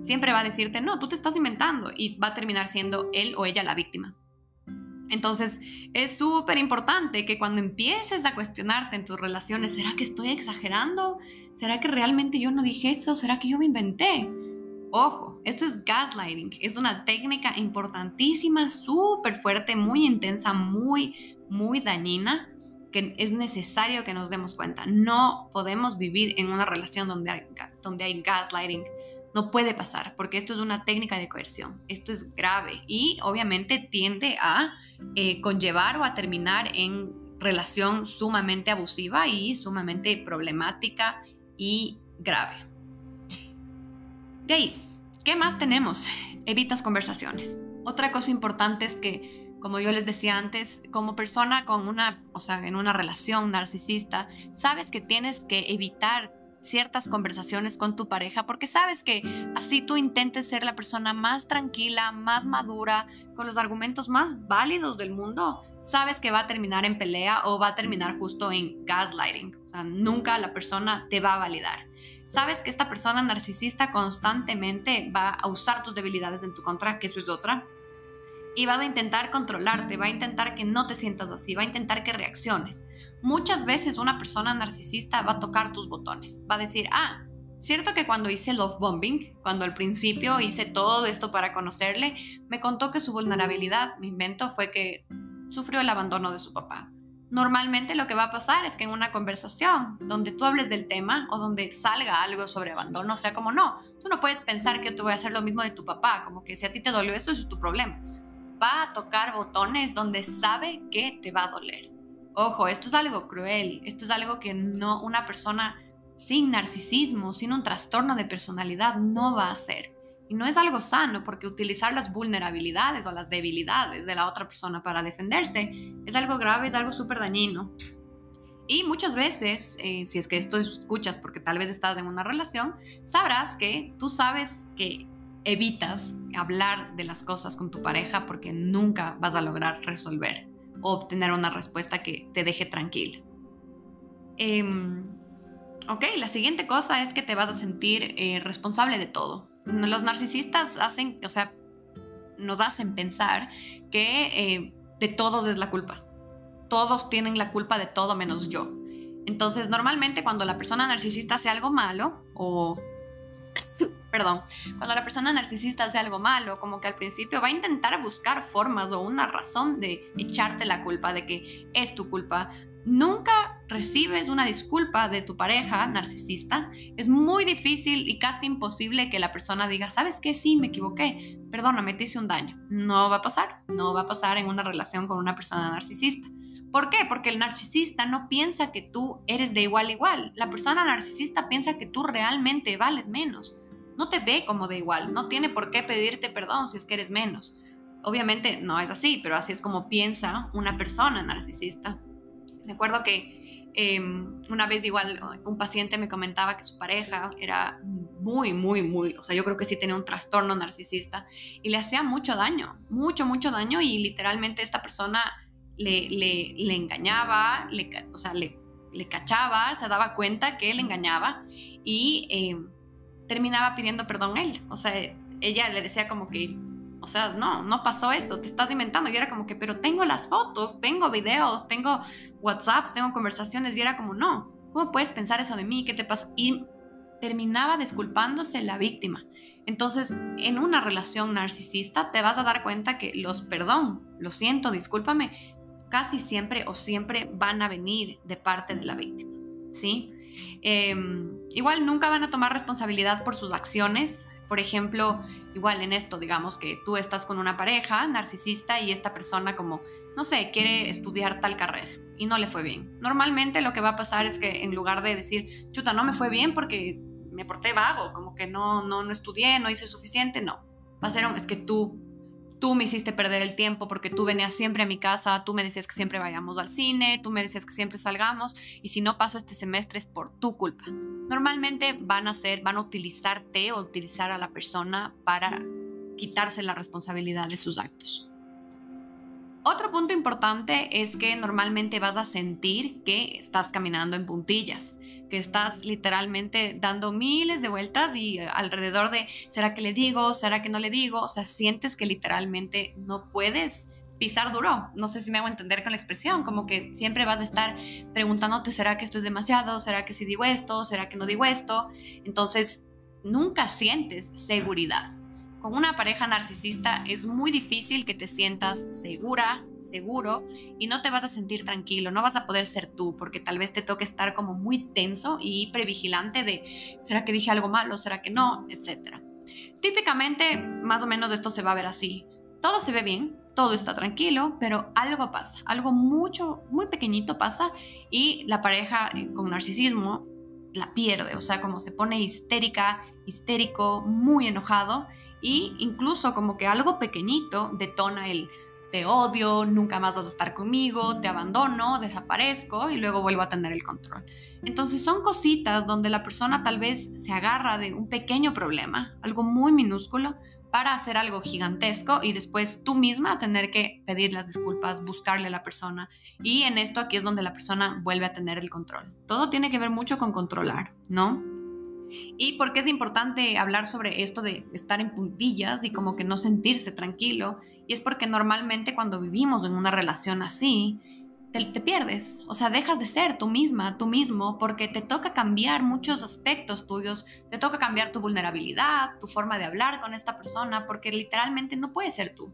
Siempre va a decirte, no, tú te estás inventando y va a terminar siendo él o ella la víctima. Entonces, es súper importante que cuando empieces a cuestionarte en tus relaciones, ¿será que estoy exagerando? ¿Será que realmente yo no dije eso? ¿Será que yo me inventé? Ojo, esto es gaslighting, es una técnica importantísima, súper fuerte, muy intensa, muy, muy dañina, que es necesario que nos demos cuenta. No podemos vivir en una relación donde hay, gaslighting. No puede pasar, porque esto es una técnica de coerción. Esto es grave y obviamente tiende a eh, conllevar o a terminar en relación sumamente abusiva y sumamente problemática y grave. ¿Qué más tenemos? Evitas conversaciones. Otra cosa importante es que, como yo les decía antes, como persona con una, o sea, en una relación narcisista, sabes que tienes que evitar ciertas conversaciones con tu pareja porque sabes que así tú intentes ser la persona más tranquila, más madura, con los argumentos más válidos del mundo, sabes que va a terminar en pelea o va a terminar justo en gaslighting. Nunca la persona te va a validar sabes que esta persona narcisista constantemente va a usar tus debilidades en tu contra, que eso es otra, y va a intentar controlarte, va a intentar que no te sientas así, va a intentar que reacciones. Muchas veces una persona narcisista va a tocar tus botones, va a decir, ah, cierto que cuando hice love bombing, cuando al principio hice todo esto para conocerle, me contó que su vulnerabilidad, mi invento, fue que sufrió el abandono de su papá. Normalmente lo que va a pasar es que en una conversación donde tú hables del tema o donde salga algo sobre abandono, sea, como no, tú no puedes pensar que yo te voy a hacer lo mismo de tu papá, como que si a ti te dolió eso, eso es tu problema. Va a tocar botones donde sabe que te va a doler. Ojo, esto es algo cruel, esto es algo que no una persona sin narcisismo, sin un trastorno de personalidad no va a hacer. Y no es algo sano porque utilizar las vulnerabilidades o las debilidades de la otra persona para defenderse es algo grave, es algo súper dañino. Y muchas veces, eh, si es que esto escuchas porque tal vez estás en una relación, sabrás que tú sabes que evitas hablar de las cosas con tu pareja porque nunca vas a lograr resolver o obtener una respuesta que te deje tranquila. Em, ok, la siguiente cosa es que te vas a sentir eh, responsable de todo los narcisistas hacen, o sea, nos hacen pensar que eh, de todos es la culpa. Todos tienen la culpa de todo menos yo. Entonces, normalmente cuando la persona narcisista hace algo malo o (laughs) perdón, cuando la persona narcisista hace algo malo, como que al principio va a intentar buscar formas o una razón de echarte la culpa, de que es tu culpa. Nunca recibes una disculpa de tu pareja narcisista. Es muy difícil y casi imposible que la persona diga, ¿sabes qué? Sí, me equivoqué. Perdóname, te hice un daño. No va a pasar. No va a pasar en una relación con una persona narcisista. ¿Por qué? Porque el narcisista no piensa que tú eres de igual a igual. La persona narcisista piensa que tú realmente vales menos no te ve como de igual, no tiene por qué pedirte perdón si es que eres menos. Obviamente no es así, pero así es como piensa una persona narcisista. Me acuerdo que em, una vez igual un paciente me comentaba que su pareja era muy, muy, muy, o sea, yo creo que sí tenía un trastorno narcisista y le hacía mucho daño, mucho, mucho daño y literalmente esta persona le, le, engañaba, le, o sea, le, le, cachaba, se daba cuenta que él engañaba y... Em, terminaba pidiendo perdón él. O sea, ella le decía como que, o sea, no, no pasó eso, te estás inventando. Y era como que, pero tengo las fotos, tengo videos, tengo WhatsApps, tengo conversaciones. Y era como, no, ¿cómo puedes pensar eso de mí? ¿Qué te pasa? Y terminaba disculpándose la víctima. Entonces, en una relación narcisista te vas a dar cuenta que los perdón, lo siento, discúlpame, casi siempre o siempre van a venir de parte de la víctima. ¿Sí? Em, igual nunca van a tomar responsabilidad por sus acciones. Por ejemplo, igual en esto, digamos que tú estás con una pareja narcisista y esta persona como, no sé, quiere estudiar tal carrera y no le fue bien. Normalmente lo que va a pasar es que en lugar de decir, chuta, no me fue bien porque me porté vago, como que no, no, no estudié, no hice suficiente, no. Va a ser, es que tú tú me hiciste perder el tiempo porque tú venías siempre a mi casa, tú me decías que siempre vayamos al cine, tú me decías que siempre salgamos y si no paso este semestre es por tu culpa. Normalmente van a ser, van a utilizarte o utilizar a la persona para quitarse la responsabilidad de sus actos. Otro punto importante es que normalmente vas a sentir que estás caminando en puntillas, que estás literalmente dando miles de vueltas y alrededor de, ¿será que le digo? ¿Será que no le digo? O sea, sientes que literalmente no puedes pisar duro. No sé si me hago entender con la expresión, como que siempre vas a estar preguntándote, ¿será que esto es demasiado? ¿Será que si digo esto? ¿Será que no digo esto? Entonces, nunca sientes seguridad con una pareja narcisista es muy difícil que te sientas segura, seguro y no te vas a sentir tranquilo, no vas a poder ser tú porque tal vez te toque estar como muy tenso y previgilante de ¿será que dije algo malo? ¿Será que no? Etcétera. Típicamente, más o menos esto se va a ver así. Todo se ve bien, todo está tranquilo, pero algo pasa, algo mucho, muy pequeñito pasa y la pareja eh, con narcisismo la pierde, o sea, como se pone histérica, histérico, muy enojado y incluso como que algo pequeñito detona el te odio, nunca más vas a estar conmigo, te abandono, desaparezco y luego vuelvo a tener el control. Entonces son cositas donde la persona tal vez se agarra de un pequeño problema, algo muy minúsculo, para hacer algo gigantesco y después tú misma tener que pedir las disculpas, buscarle a la persona. Y en esto aquí es donde la persona vuelve a tener el control. Todo tiene que ver mucho con controlar, ¿no? ¿Y por qué es importante hablar sobre esto de estar en puntillas y como que no sentirse tranquilo? Y es porque normalmente cuando vivimos en una relación así, te, pierdes, o sea, dejas de ser tú misma, tú mismo, porque te toca cambiar muchos aspectos tuyos, te toca cambiar tu vulnerabilidad, tu forma de hablar con esta persona, porque literalmente no puedes ser tú.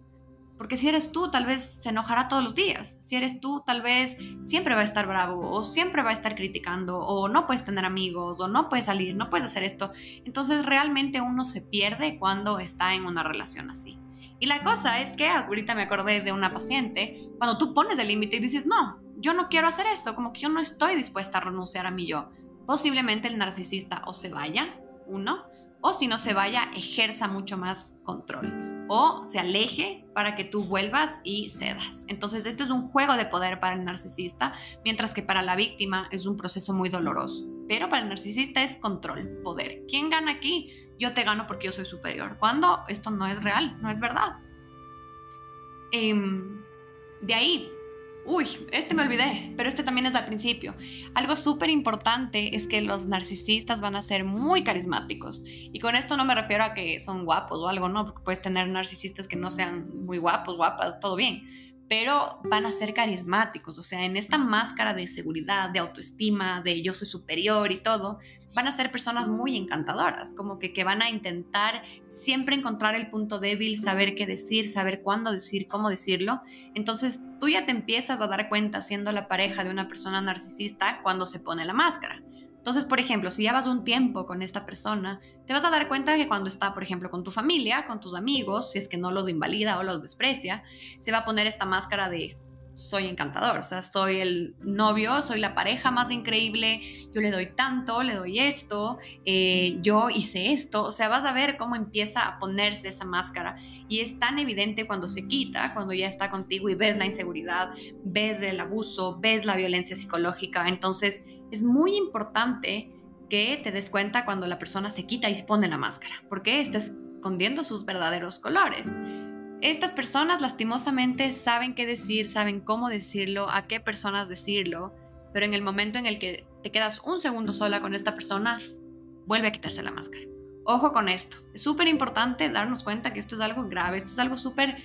Porque si eres tú, tal vez se enojará todos los días. Si eres tú, tal vez siempre va a estar bravo o siempre va a estar criticando o no puedes tener amigos o no puedes salir, no puedes hacer esto. Entonces realmente uno se pierde cuando está en una relación así. Y la cosa es que ahorita me acordé de una paciente, cuando tú pones el límite y dices, no, yo no quiero hacer eso, como que yo no estoy dispuesta a renunciar a mi yo. Posiblemente el narcisista o se vaya, uno, o si no se vaya, ejerza mucho más control o se aleje para que tú vuelvas y cedas. Entonces, esto es un juego de poder para el narcisista, mientras que para la víctima es un proceso muy doloroso. Pero para el narcisista es control, poder. ¿Quién gana aquí? Yo te gano porque yo soy superior. Cuando esto no es real, no es verdad. Em, de ahí Uy, este me olvidé, pero este también es al principio. Algo súper importante es que los narcisistas van a ser muy carismáticos. Y con esto no me refiero a que son guapos o algo, no, porque puedes tener narcisistas que no sean muy guapos, guapas, todo bien. Pero van a ser carismáticos, o sea, en esta máscara de seguridad, de autoestima, de yo soy superior y todo, van a ser personas muy encantadoras, como que, que van a intentar siempre encontrar el punto débil, saber qué decir, saber cuándo decir, cómo decirlo. Entonces tú ya te empiezas a dar cuenta siendo la pareja de una persona narcisista cuando se pone la máscara. Entonces, por ejemplo, si llevas un tiempo con esta persona, te vas a dar cuenta que cuando está, por ejemplo, con tu familia, con tus amigos, si es que no los invalida o los desprecia, se va a poner esta máscara de soy encantador, o sea, soy el novio, soy la pareja más increíble, yo le doy tanto, le doy esto, eh, yo hice esto, o sea, vas a ver cómo empieza a ponerse esa máscara y es tan evidente cuando se quita, cuando ya está contigo y ves la inseguridad, ves el abuso, ves la violencia psicológica, entonces es muy importante que te des cuenta cuando la persona se quita y pone la máscara, porque está escondiendo sus verdaderos colores. Estas personas lastimosamente saben qué decir, saben cómo decirlo, a qué personas decirlo, pero en el momento en el que te quedas un segundo sola con esta persona, vuelve a quitarse la máscara. Ojo con esto, es súper importante darnos cuenta que esto es algo grave, esto es algo súper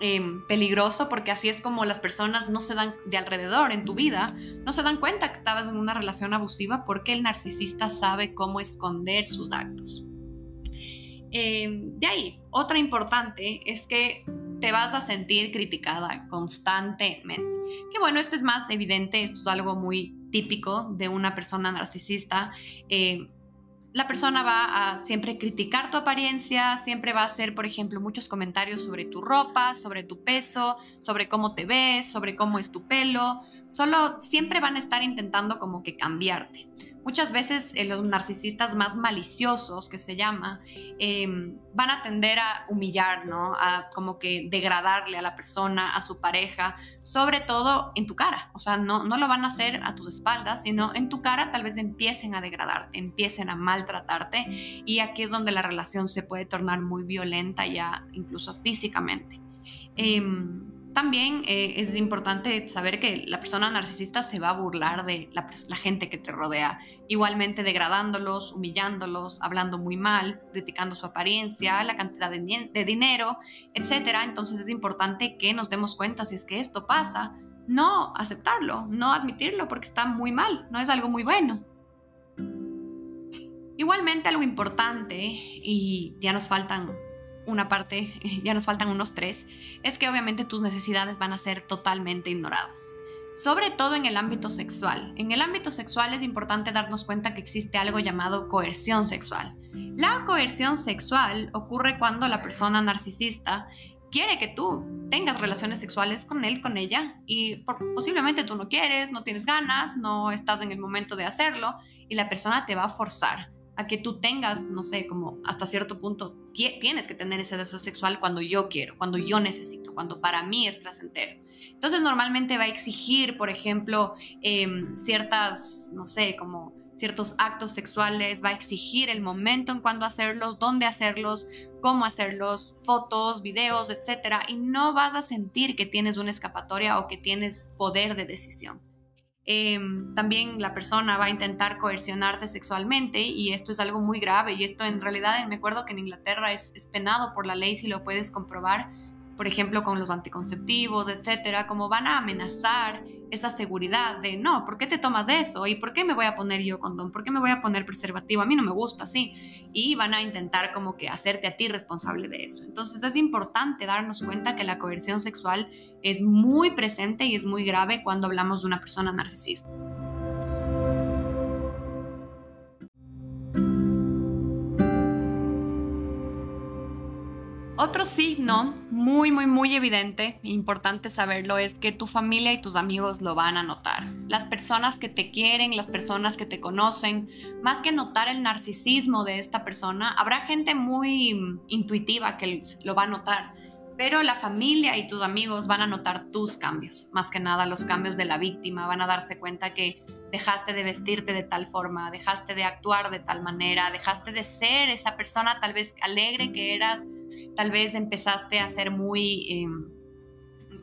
em, peligroso porque así es como las personas no se dan de alrededor en tu vida, no se dan cuenta que estabas en una relación abusiva porque el narcisista sabe cómo esconder sus actos. Em, de ahí, otra importante es que te vas a sentir criticada constantemente. Que bueno, esto es más evidente, esto es algo muy típico de una persona narcisista. Eh, la persona va a siempre criticar tu apariencia, siempre va a hacer, por ejemplo, muchos comentarios sobre tu ropa, sobre tu peso, sobre cómo te ves, sobre cómo es tu pelo. Solo siempre van a estar intentando como que cambiarte. Muchas veces eh, los narcisistas más maliciosos, que se llama, em, van a tender a humillar, ¿no? A como que degradarle a la persona, a su pareja, sobre todo en tu cara. O sea, no, no lo van a hacer a tus espaldas, sino en tu cara tal vez empiecen a degradarte, empiecen a maltratarte y aquí es donde la relación se puede tornar muy violenta ya incluso físicamente. Em, también eh, es importante saber que la persona narcisista se va a burlar de la, gente que te rodea, igualmente degradándolos, humillándolos, hablando muy mal, criticando su apariencia, la cantidad de, de dinero, etc. Entonces es importante que nos demos cuenta si es que esto pasa, no aceptarlo, no admitirlo porque está muy mal, no es algo muy bueno. Igualmente algo importante, y ya nos faltan una parte, (laughs) ya nos faltan unos tres, es que obviamente tus necesidades van a ser totalmente ignoradas. Sobre todo en el ámbito sexual. En el ámbito sexual es importante darnos cuenta que existe algo llamado coerción sexual. La coerción sexual ocurre cuando la persona narcisista quiere que tú tengas relaciones sexuales con él, con ella, y posiblemente tú no quieres, no tienes ganas, no estás en el momento de hacerlo, y la persona te va a forzar a que tú tengas, no sé, como hasta cierto punto, tienes que tener ese deseo sexual cuando yo quiero, cuando yo necesito, cuando para mí es placentero. Entonces normalmente va a exigir, por ejemplo, em, ciertas, no sé, como ciertos actos sexuales, va a exigir el momento en cuando hacerlos, dónde hacerlos, cómo hacerlos, fotos, videos, etc. Y no vas a sentir que tienes una escapatoria o que tienes poder de decisión. Em, también la persona va a intentar coercionarte sexualmente y esto es algo muy grave y esto en realidad me acuerdo que en Inglaterra es, es penado por la ley si lo puedes comprobar por ejemplo, con los anticonceptivos, etcétera, como van a amenazar esa seguridad de no, ¿por qué te tomas eso? ¿Y por qué me voy a poner yo condón? ¿Por qué me voy a poner preservativo? A mí no me gusta así. Y van a intentar como que hacerte a ti responsable de eso. Entonces es importante darnos cuenta que la coerción sexual es muy presente y es muy grave cuando hablamos de una persona narcisista. Otro signo muy, muy, muy evidente, importante saberlo, es que tu familia y tus amigos lo van a notar. Las personas que te quieren, las personas que te conocen, más que notar el narcisismo de esta persona, habrá gente muy intuitiva que lo va a notar, pero la familia y tus amigos van a notar tus cambios, más que nada los cambios de la víctima, van a darse cuenta que dejaste de vestirte de tal forma, dejaste de actuar de tal manera, dejaste de ser esa persona tal vez alegre que eras tal vez empezaste a ser muy em,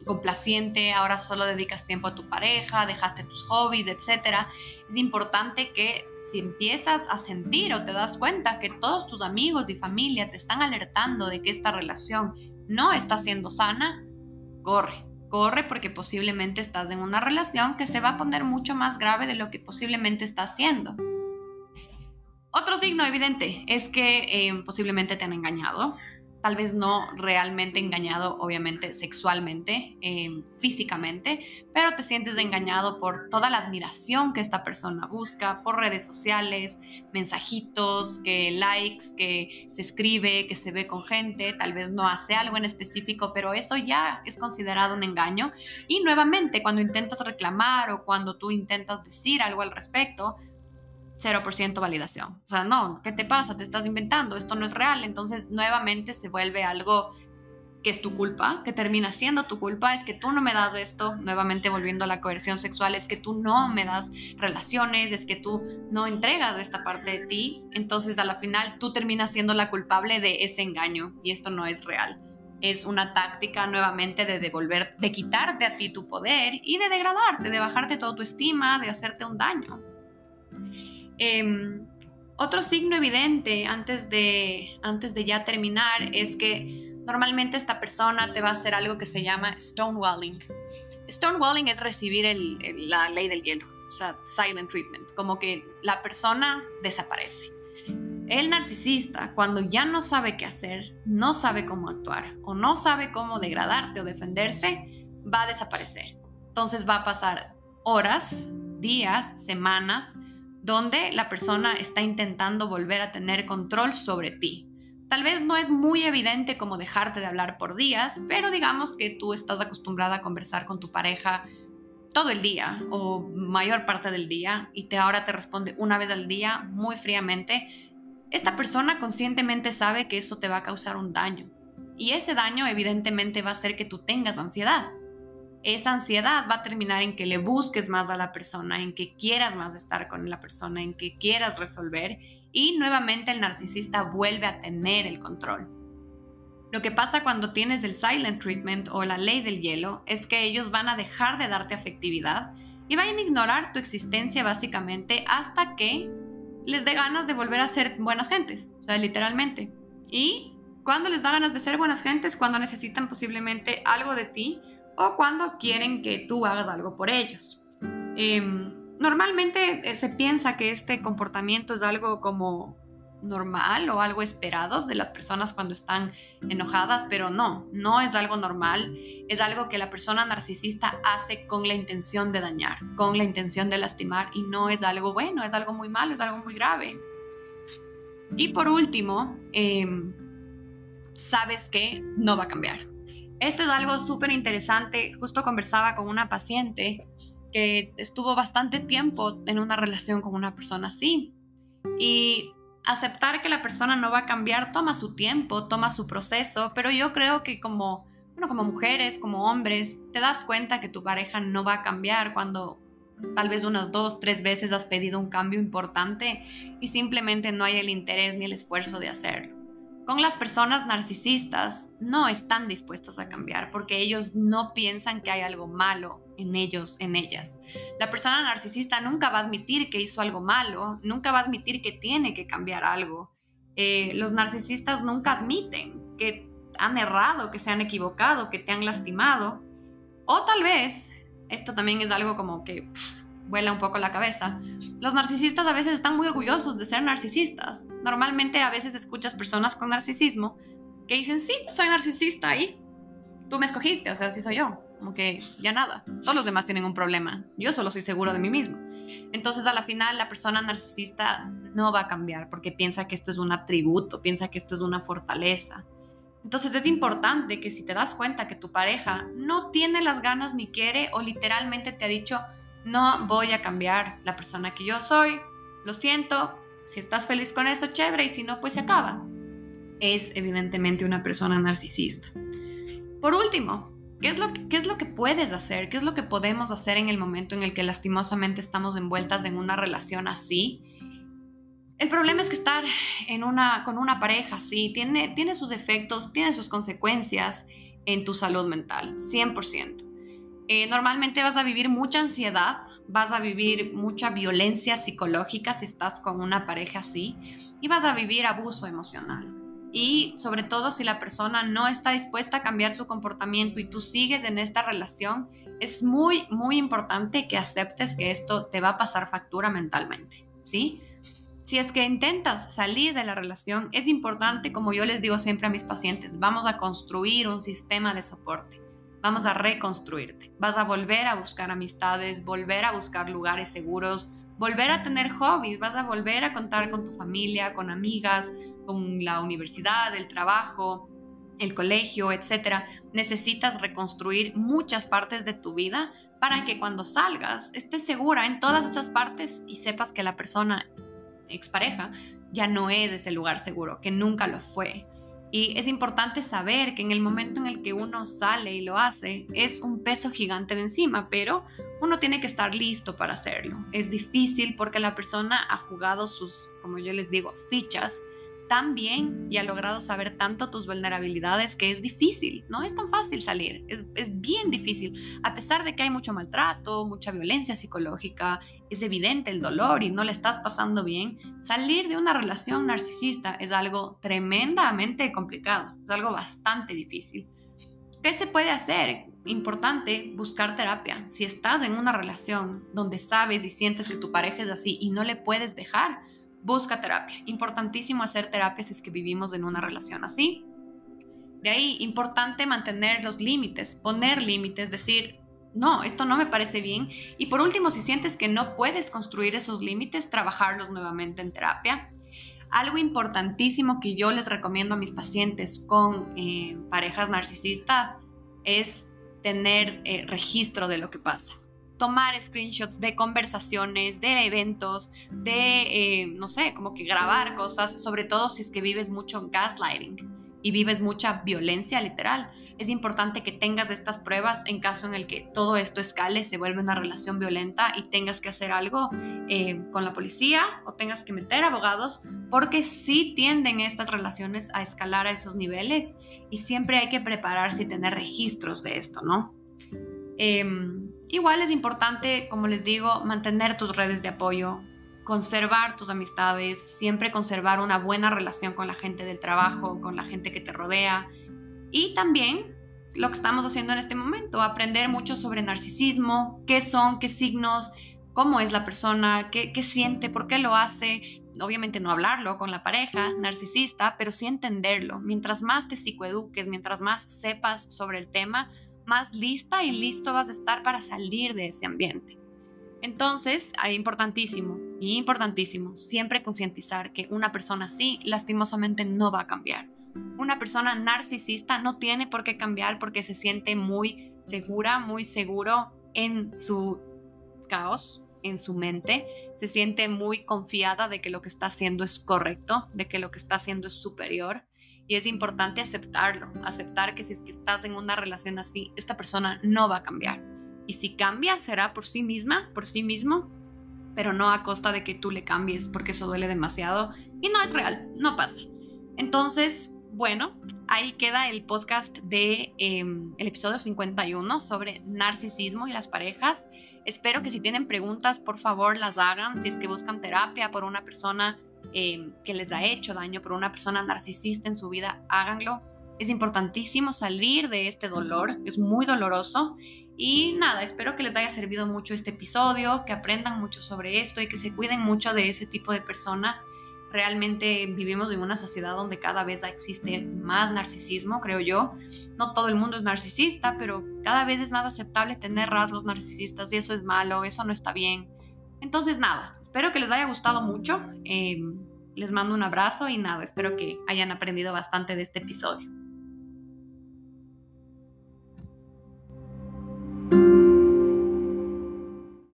complaciente, ahora solo dedicas tiempo a tu pareja, dejaste tus hobbies, etc. Es importante que si empiezas a sentir o te das cuenta que todos tus amigos y familia te están alertando de que esta relación no está siendo sana, corre, corre porque posiblemente estás en una relación que se va a poner mucho más grave de lo que posiblemente está haciendo. Otro signo evidente es que eh, posiblemente te han engañado tal vez no realmente engañado, obviamente sexualmente, eh, físicamente, pero te sientes engañado por toda la admiración que esta persona busca, por redes sociales, mensajitos, que likes, que se escribe, que se ve con gente, tal vez no hace algo en específico, pero eso ya es considerado un engaño. Y nuevamente, cuando intentas reclamar o cuando tú intentas decir algo al respecto, 0% validación. O sea, no, ¿qué te pasa? Te estás inventando, esto no es real. Entonces, nuevamente se vuelve algo que es tu culpa, que termina siendo tu culpa, es que tú no me das esto, nuevamente volviendo a la coerción sexual, es que tú no me das relaciones, es que tú no entregas esta parte de ti, entonces a la final tú terminas siendo la culpable de ese engaño y esto no es real. Es una táctica nuevamente de devolver, de quitarte a ti tu poder y de degradarte, de bajarte toda tu estima, de hacerte un daño. Em, otro signo evidente antes de, antes de ya terminar es que normalmente esta persona te va a hacer algo que se llama stonewalling. Stonewalling es recibir la ley del hielo, o sea, silent treatment, como que la persona desaparece. El narcisista, cuando ya no sabe qué hacer, no sabe cómo actuar o no sabe cómo degradarte o defenderse, va a desaparecer. Entonces va a pasar horas, días, semanas donde la persona está intentando volver a tener control sobre ti. Tal vez no es muy evidente como dejarte de hablar por días, pero digamos que tú estás acostumbrada a conversar con tu pareja todo el día o mayor parte del día y te ahora te responde una vez al día muy fríamente. Esta persona conscientemente sabe que eso te va a causar un daño y ese daño evidentemente va a hacer que tú tengas ansiedad esa ansiedad va a terminar en que le busques más a la persona, en que quieras más estar con la persona, en que quieras resolver y nuevamente el narcisista vuelve a tener el control. Lo que pasa cuando tienes el silent treatment o la ley del hielo es que ellos van a dejar de darte afectividad y van a ignorar tu existencia básicamente hasta que les dé ganas de volver a ser buenas gentes, o sea, literalmente. Y cuando les da ganas de ser buenas gentes, cuando necesitan posiblemente algo de ti, o cuando quieren que tú hagas algo por ellos. Em, normalmente eh, se piensa que este comportamiento es algo como normal o algo esperado de las personas cuando están enojadas, pero no, no es algo normal, es algo que la persona narcisista hace con la intención de dañar, con la intención de lastimar y no es algo bueno, es algo muy malo, es algo muy grave. Y por último, em, sabes que no va a cambiar, esto es algo súper interesante. Justo conversaba con una paciente que estuvo bastante tiempo en una relación con una persona así. Y aceptar que la persona no va a cambiar toma su tiempo, toma su proceso, pero yo creo que como, bueno, como mujeres, como hombres, te das cuenta que tu pareja no va a cambiar cuando tal vez unas dos, tres veces has pedido un cambio importante y simplemente no hay el interés ni el esfuerzo de hacerlo. Con las personas narcisistas no están dispuestas a cambiar porque ellos no piensan que hay algo malo en ellos, en ellas. La persona narcisista nunca va a admitir que hizo algo malo, nunca va a admitir que tiene que cambiar algo. Eh, los narcisistas nunca admiten que han errado, que se han equivocado, que te han lastimado. O tal vez, esto también es algo como que vuela un poco la cabeza. Los narcisistas a veces están muy orgullosos de ser narcisistas. Normalmente a veces escuchas personas con narcisismo que dicen, sí, soy narcisista y tú me escogiste, o sea, sí soy yo. Como que ya nada. Todos los demás tienen un problema. Yo solo soy seguro de mí mismo. Entonces a la final la persona narcisista no va a cambiar porque piensa que esto es un atributo, piensa que esto es una fortaleza. Entonces es importante que si te das cuenta que tu pareja no tiene las ganas ni quiere o literalmente te ha dicho, no voy a cambiar la persona que yo soy, lo siento, si estás feliz con eso, chévere, y si no, pues se acaba. Es evidentemente una persona narcisista. Por último, ¿qué es, lo que, ¿qué es lo que puedes hacer? ¿Qué es lo que podemos hacer en el momento en el que lastimosamente estamos envueltas en una relación así? El problema es que estar en una, con una pareja así tiene, tiene sus efectos, tiene sus consecuencias en tu salud mental, 100%. Eh, normalmente vas a vivir mucha ansiedad, vas a vivir mucha violencia psicológica si estás con una pareja así y vas a vivir abuso emocional. Y sobre todo si la persona no está dispuesta a cambiar su comportamiento y tú sigues en esta relación, es muy, muy importante que aceptes que esto te va a pasar factura mentalmente, ¿sí? Si es que intentas salir de la relación, es importante, como yo les digo siempre a mis pacientes, vamos a construir un sistema de soporte. Vamos a reconstruirte. Vas a volver a buscar amistades, volver a buscar lugares seguros, volver a tener hobbies, vas a volver a contar con tu familia, con amigas, con la universidad, el trabajo, el colegio, etcétera, necesitas reconstruir muchas partes de tu vida para que cuando salgas estés segura en todas esas partes y sepas que la persona expareja ya no es ese lugar seguro, que nunca lo fue. Y es importante saber que en el momento en el que uno sale y lo hace, es un peso gigante de encima, pero uno tiene que estar listo para hacerlo. Es difícil porque la persona ha jugado sus, como yo les digo, fichas tan bien y ha logrado saber tanto tus vulnerabilidades que es difícil, no es tan fácil salir, es, es, bien difícil. A pesar de que hay mucho maltrato, mucha violencia psicológica, es evidente el dolor y no le estás pasando bien, salir de una relación narcisista es algo tremendamente complicado, es algo bastante difícil. ¿Qué se puede hacer? Importante buscar terapia. Si estás en una relación donde sabes y sientes que tu pareja es así y no le puedes dejar, busca terapia. Importantísimo hacer terapia si es que vivimos en una relación así. De ahí, importante mantener los límites, poner límites, decir, no, esto no me parece bien. Y por último, si sientes que no puedes construir esos límites, trabajarlos nuevamente en terapia. Algo importantísimo que yo les recomiendo a mis pacientes con eh, parejas narcisistas es tener eh, registro de lo que pasa tomar screenshots de conversaciones, de eventos, de, eh, no sé, como que grabar cosas, sobre todo si es que vives mucho gaslighting y vives mucha violencia literal. Es importante que tengas estas pruebas en caso en el que todo esto escale, se vuelve una relación violenta y tengas que hacer algo eh, con la policía o tengas que meter abogados, porque sí tienden estas relaciones a escalar a esos niveles y siempre hay que prepararse y tener registros de esto, ¿no? Em, igual es importante, como les digo, mantener tus redes de apoyo, conservar tus amistades, siempre conservar una buena relación con la gente del trabajo, con la gente que te rodea y también lo que estamos haciendo en este momento, aprender mucho sobre narcisismo, qué son, qué signos, cómo es la persona, qué, qué siente, por qué lo hace. Obviamente no hablarlo con la pareja narcisista, pero sí entenderlo. Mientras más te psicoeduques, mientras más sepas sobre el tema, más lista y listo vas a estar para salir de ese ambiente. Entonces, es importantísimo, importantísimo, siempre concientizar que una persona así lastimosamente no va a cambiar. Una persona narcisista no tiene por qué cambiar porque se siente muy segura, muy seguro en su caos, en su mente, se siente muy confiada de que lo que está haciendo es correcto, de que lo que está haciendo es superior y es importante aceptarlo, aceptar que si es que estás en una relación así, esta persona no va a cambiar. Y si cambia, será por sí misma, por sí mismo, pero no a costa de que tú le cambies, porque eso duele demasiado y no es real, no pasa. Entonces, bueno, ahí queda el podcast de em, el episodio 51 sobre narcisismo y las parejas. Espero que si tienen preguntas, por favor las hagan. Si es que buscan terapia por una persona Em, que les ha hecho daño por una persona narcisista en su vida, háganlo. Es importantísimo salir de este dolor, es muy doloroso. Y nada, espero que les haya servido mucho este episodio, que aprendan mucho sobre esto y que se cuiden mucho de ese tipo de personas. Realmente vivimos en una sociedad donde cada vez existe más narcisismo, creo yo. No todo el mundo es narcisista, pero cada vez es más aceptable tener rasgos narcisistas y eso es malo, eso no está bien. Entonces, nada, espero que les haya gustado mucho. Em, les mando un abrazo y nada, espero que hayan aprendido bastante de este episodio.